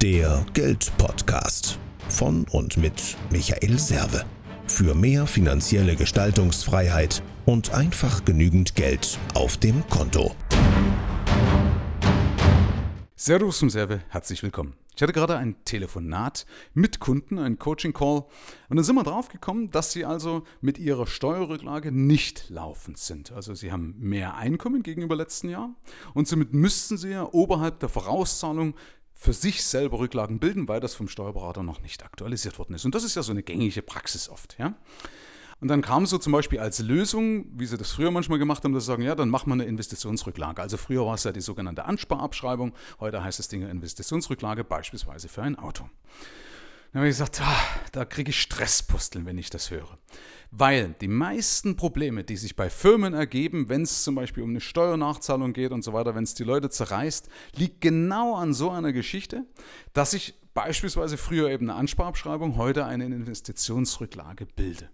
Der Geldpodcast von und mit Michael Serve. Für mehr finanzielle Gestaltungsfreiheit und einfach genügend Geld auf dem Konto. Servus zum Serve, herzlich willkommen. Ich hatte gerade ein Telefonat mit Kunden, ein Coaching-Call, und dann sind wir drauf gekommen, dass sie also mit ihrer Steuerrücklage nicht laufend sind. Also sie haben mehr Einkommen gegenüber letzten Jahr und somit müssten sie ja oberhalb der Vorauszahlung für sich selber Rücklagen bilden, weil das vom Steuerberater noch nicht aktualisiert worden ist. Und das ist ja so eine gängige Praxis oft. Ja? Und dann kam so zum Beispiel als Lösung, wie sie das früher manchmal gemacht haben, dass sie sagen, ja, dann machen wir eine Investitionsrücklage. Also früher war es ja die sogenannte Ansparabschreibung, heute heißt es Dinge Investitionsrücklage, beispielsweise für ein Auto. Dann habe ich gesagt, ah, da kriege ich Stresspusteln, wenn ich das höre. Weil die meisten Probleme, die sich bei Firmen ergeben, wenn es zum Beispiel um eine Steuernachzahlung geht und so weiter, wenn es die Leute zerreißt, liegt genau an so einer Geschichte, dass ich beispielsweise früher eben eine Ansparabschreibung, heute eine Investitionsrücklage bilde.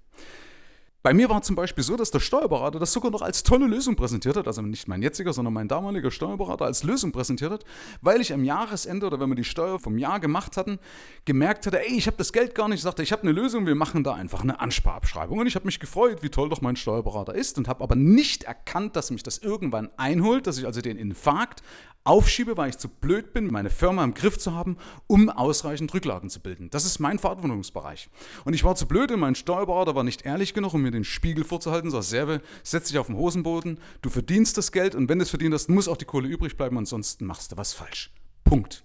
Bei mir war zum Beispiel so, dass der Steuerberater das sogar noch als tolle Lösung präsentiert hat, also nicht mein jetziger, sondern mein damaliger Steuerberater als Lösung präsentiert hat, weil ich am Jahresende oder wenn wir die Steuer vom Jahr gemacht hatten, gemerkt hatte, ey, ich habe das Geld gar nicht, ich sagte, ich habe eine Lösung, wir machen da einfach eine Ansparabschreibung. Und ich habe mich gefreut, wie toll doch mein Steuerberater ist und habe aber nicht erkannt, dass mich das irgendwann einholt, dass ich also den Infarkt aufschiebe, weil ich zu blöd bin, meine Firma im Griff zu haben, um ausreichend Rücklagen zu bilden. Das ist mein Verantwortungsbereich. Und ich war zu blöd und mein Steuerberater war nicht ehrlich genug, um mir den Spiegel vorzuhalten, so Serve, setz dich auf den Hosenboden, du verdienst das Geld und wenn du es verdient hast, muss auch die Kohle übrig bleiben, ansonsten machst du was falsch. Punkt.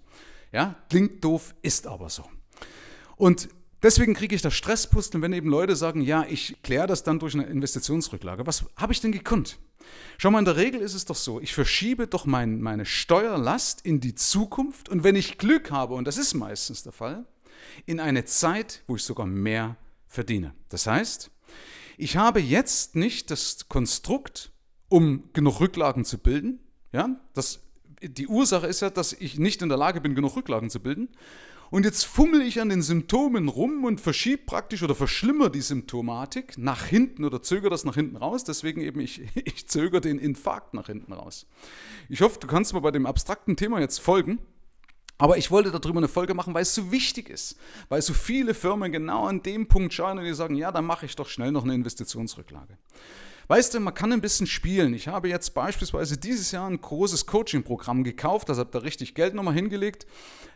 Ja, klingt doof, ist aber so. Und Deswegen kriege ich das Stresspusteln, wenn eben Leute sagen, ja, ich kläre das dann durch eine Investitionsrücklage. Was habe ich denn gekonnt? Schau mal, in der Regel ist es doch so, ich verschiebe doch mein, meine Steuerlast in die Zukunft und wenn ich Glück habe, und das ist meistens der Fall, in eine Zeit, wo ich sogar mehr verdiene. Das heißt, ich habe jetzt nicht das Konstrukt, um genug Rücklagen zu bilden. Ja, das, die Ursache ist ja, dass ich nicht in der Lage bin, genug Rücklagen zu bilden. Und jetzt fummel ich an den Symptomen rum und verschiebe praktisch oder verschlimmere die Symptomatik nach hinten oder zögere das nach hinten raus. Deswegen eben, ich, ich zögere den Infarkt nach hinten raus. Ich hoffe, du kannst mir bei dem abstrakten Thema jetzt folgen. Aber ich wollte darüber eine Folge machen, weil es so wichtig ist. Weil so viele Firmen genau an dem Punkt schauen und die sagen, ja, dann mache ich doch schnell noch eine Investitionsrücklage. Weißt du, man kann ein bisschen spielen. Ich habe jetzt beispielsweise dieses Jahr ein großes Coaching-Programm gekauft, das habe da richtig Geld nochmal hingelegt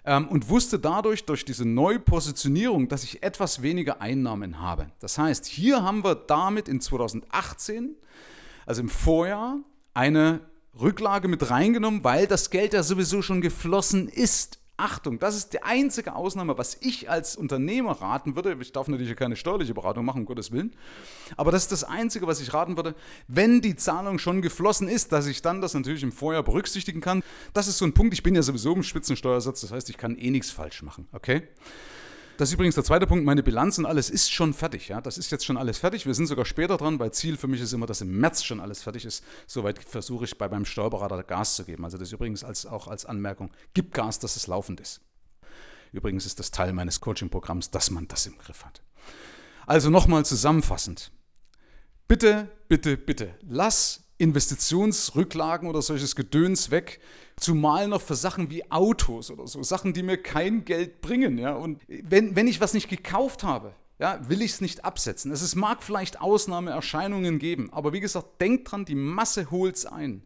ähm, und wusste dadurch, durch diese Neupositionierung, dass ich etwas weniger Einnahmen habe. Das heißt, hier haben wir damit in 2018, also im Vorjahr, eine Rücklage mit reingenommen, weil das Geld ja sowieso schon geflossen ist. Achtung, das ist die einzige Ausnahme, was ich als Unternehmer raten würde. Ich darf natürlich keine steuerliche Beratung machen, um Gottes Willen. Aber das ist das Einzige, was ich raten würde. Wenn die Zahlung schon geflossen ist, dass ich dann das natürlich im Vorjahr berücksichtigen kann. Das ist so ein Punkt. Ich bin ja sowieso im Spitzensteuersatz, das heißt, ich kann eh nichts falsch machen. Okay? Das ist übrigens der zweite Punkt, meine Bilanz und alles ist schon fertig. Ja? Das ist jetzt schon alles fertig. Wir sind sogar später dran, weil Ziel für mich ist immer, dass im März schon alles fertig ist. Soweit versuche ich bei meinem Steuerberater Gas zu geben. Also das übrigens als, auch als Anmerkung, gib Gas, dass es laufend ist. Übrigens ist das Teil meines Coaching-Programms, dass man das im Griff hat. Also nochmal zusammenfassend. Bitte, bitte, bitte, lass Investitionsrücklagen oder solches Gedöns weg, zumal noch für Sachen wie Autos oder so, Sachen, die mir kein Geld bringen. Ja? Und wenn, wenn ich was nicht gekauft habe, ja, will ich es nicht absetzen. Es mag vielleicht Ausnahmeerscheinungen geben, aber wie gesagt, denk dran, die Masse holt es ein.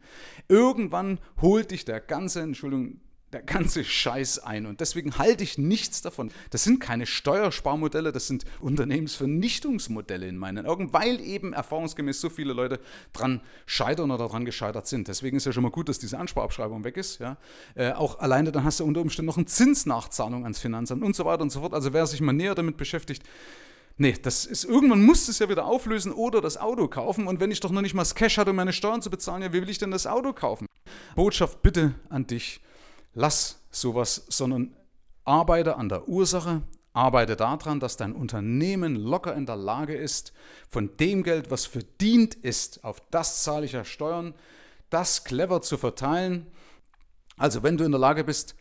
Irgendwann holt dich der ganze, Entschuldigung, der ganze Scheiß ein. Und deswegen halte ich nichts davon. Das sind keine Steuersparmodelle, das sind Unternehmensvernichtungsmodelle in meinen Augen, weil eben erfahrungsgemäß so viele Leute dran scheitern oder daran gescheitert sind. Deswegen ist ja schon mal gut, dass diese Ansparabschreibung weg ist. Ja? Äh, auch alleine dann hast du unter Umständen noch eine Zinsnachzahlung ans Finanzamt und so weiter und so fort. Also wer sich mal näher damit beschäftigt, Nee, das ist, irgendwann muss es ja wieder auflösen oder das Auto kaufen. Und wenn ich doch noch nicht mal das Cash hatte, um meine Steuern zu bezahlen, ja, wie will ich denn das Auto kaufen? Botschaft bitte an dich lass sowas, sondern arbeite an der Ursache, arbeite daran, dass dein Unternehmen locker in der Lage ist, von dem Geld, was verdient ist, auf das zahle ich ja Steuern, das clever zu verteilen. Also wenn du in der Lage bist,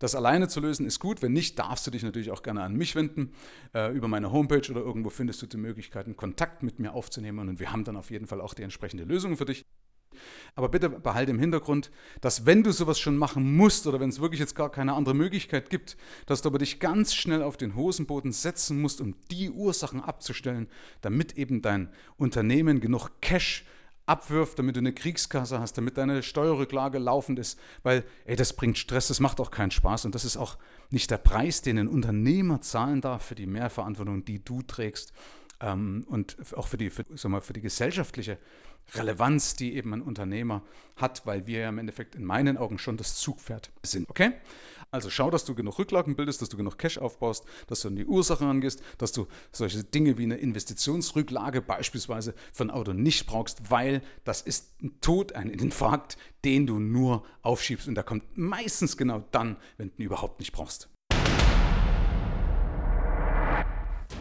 das alleine zu lösen, ist gut. Wenn nicht, darfst du dich natürlich auch gerne an mich wenden. Äh, über meine Homepage oder irgendwo findest du die Möglichkeit, Kontakt mit mir aufzunehmen und wir haben dann auf jeden Fall auch die entsprechende Lösung für dich. Aber bitte behalte im Hintergrund, dass wenn du sowas schon machen musst oder wenn es wirklich jetzt gar keine andere Möglichkeit gibt, dass du aber dich ganz schnell auf den Hosenboden setzen musst, um die Ursachen abzustellen, damit eben dein Unternehmen genug Cash abwirft, damit du eine Kriegskasse hast, damit deine Steuerrücklage laufend ist, weil ey, das bringt Stress, das macht auch keinen Spaß. Und das ist auch nicht der Preis, den ein Unternehmer zahlen darf für die Mehrverantwortung, die du trägst ähm, und auch für die, für, sag mal, für die gesellschaftliche Relevanz, die eben ein Unternehmer hat, weil wir ja im Endeffekt in meinen Augen schon das Zugpferd sind. Okay? Also schau, dass du genug Rücklagen bildest, dass du genug Cash aufbaust, dass du an die Ursache angehst, dass du solche Dinge wie eine Investitionsrücklage beispielsweise für ein Auto nicht brauchst, weil das ist ein Tod, ein Infarkt, den du nur aufschiebst und der kommt meistens genau dann, wenn du ihn überhaupt nicht brauchst.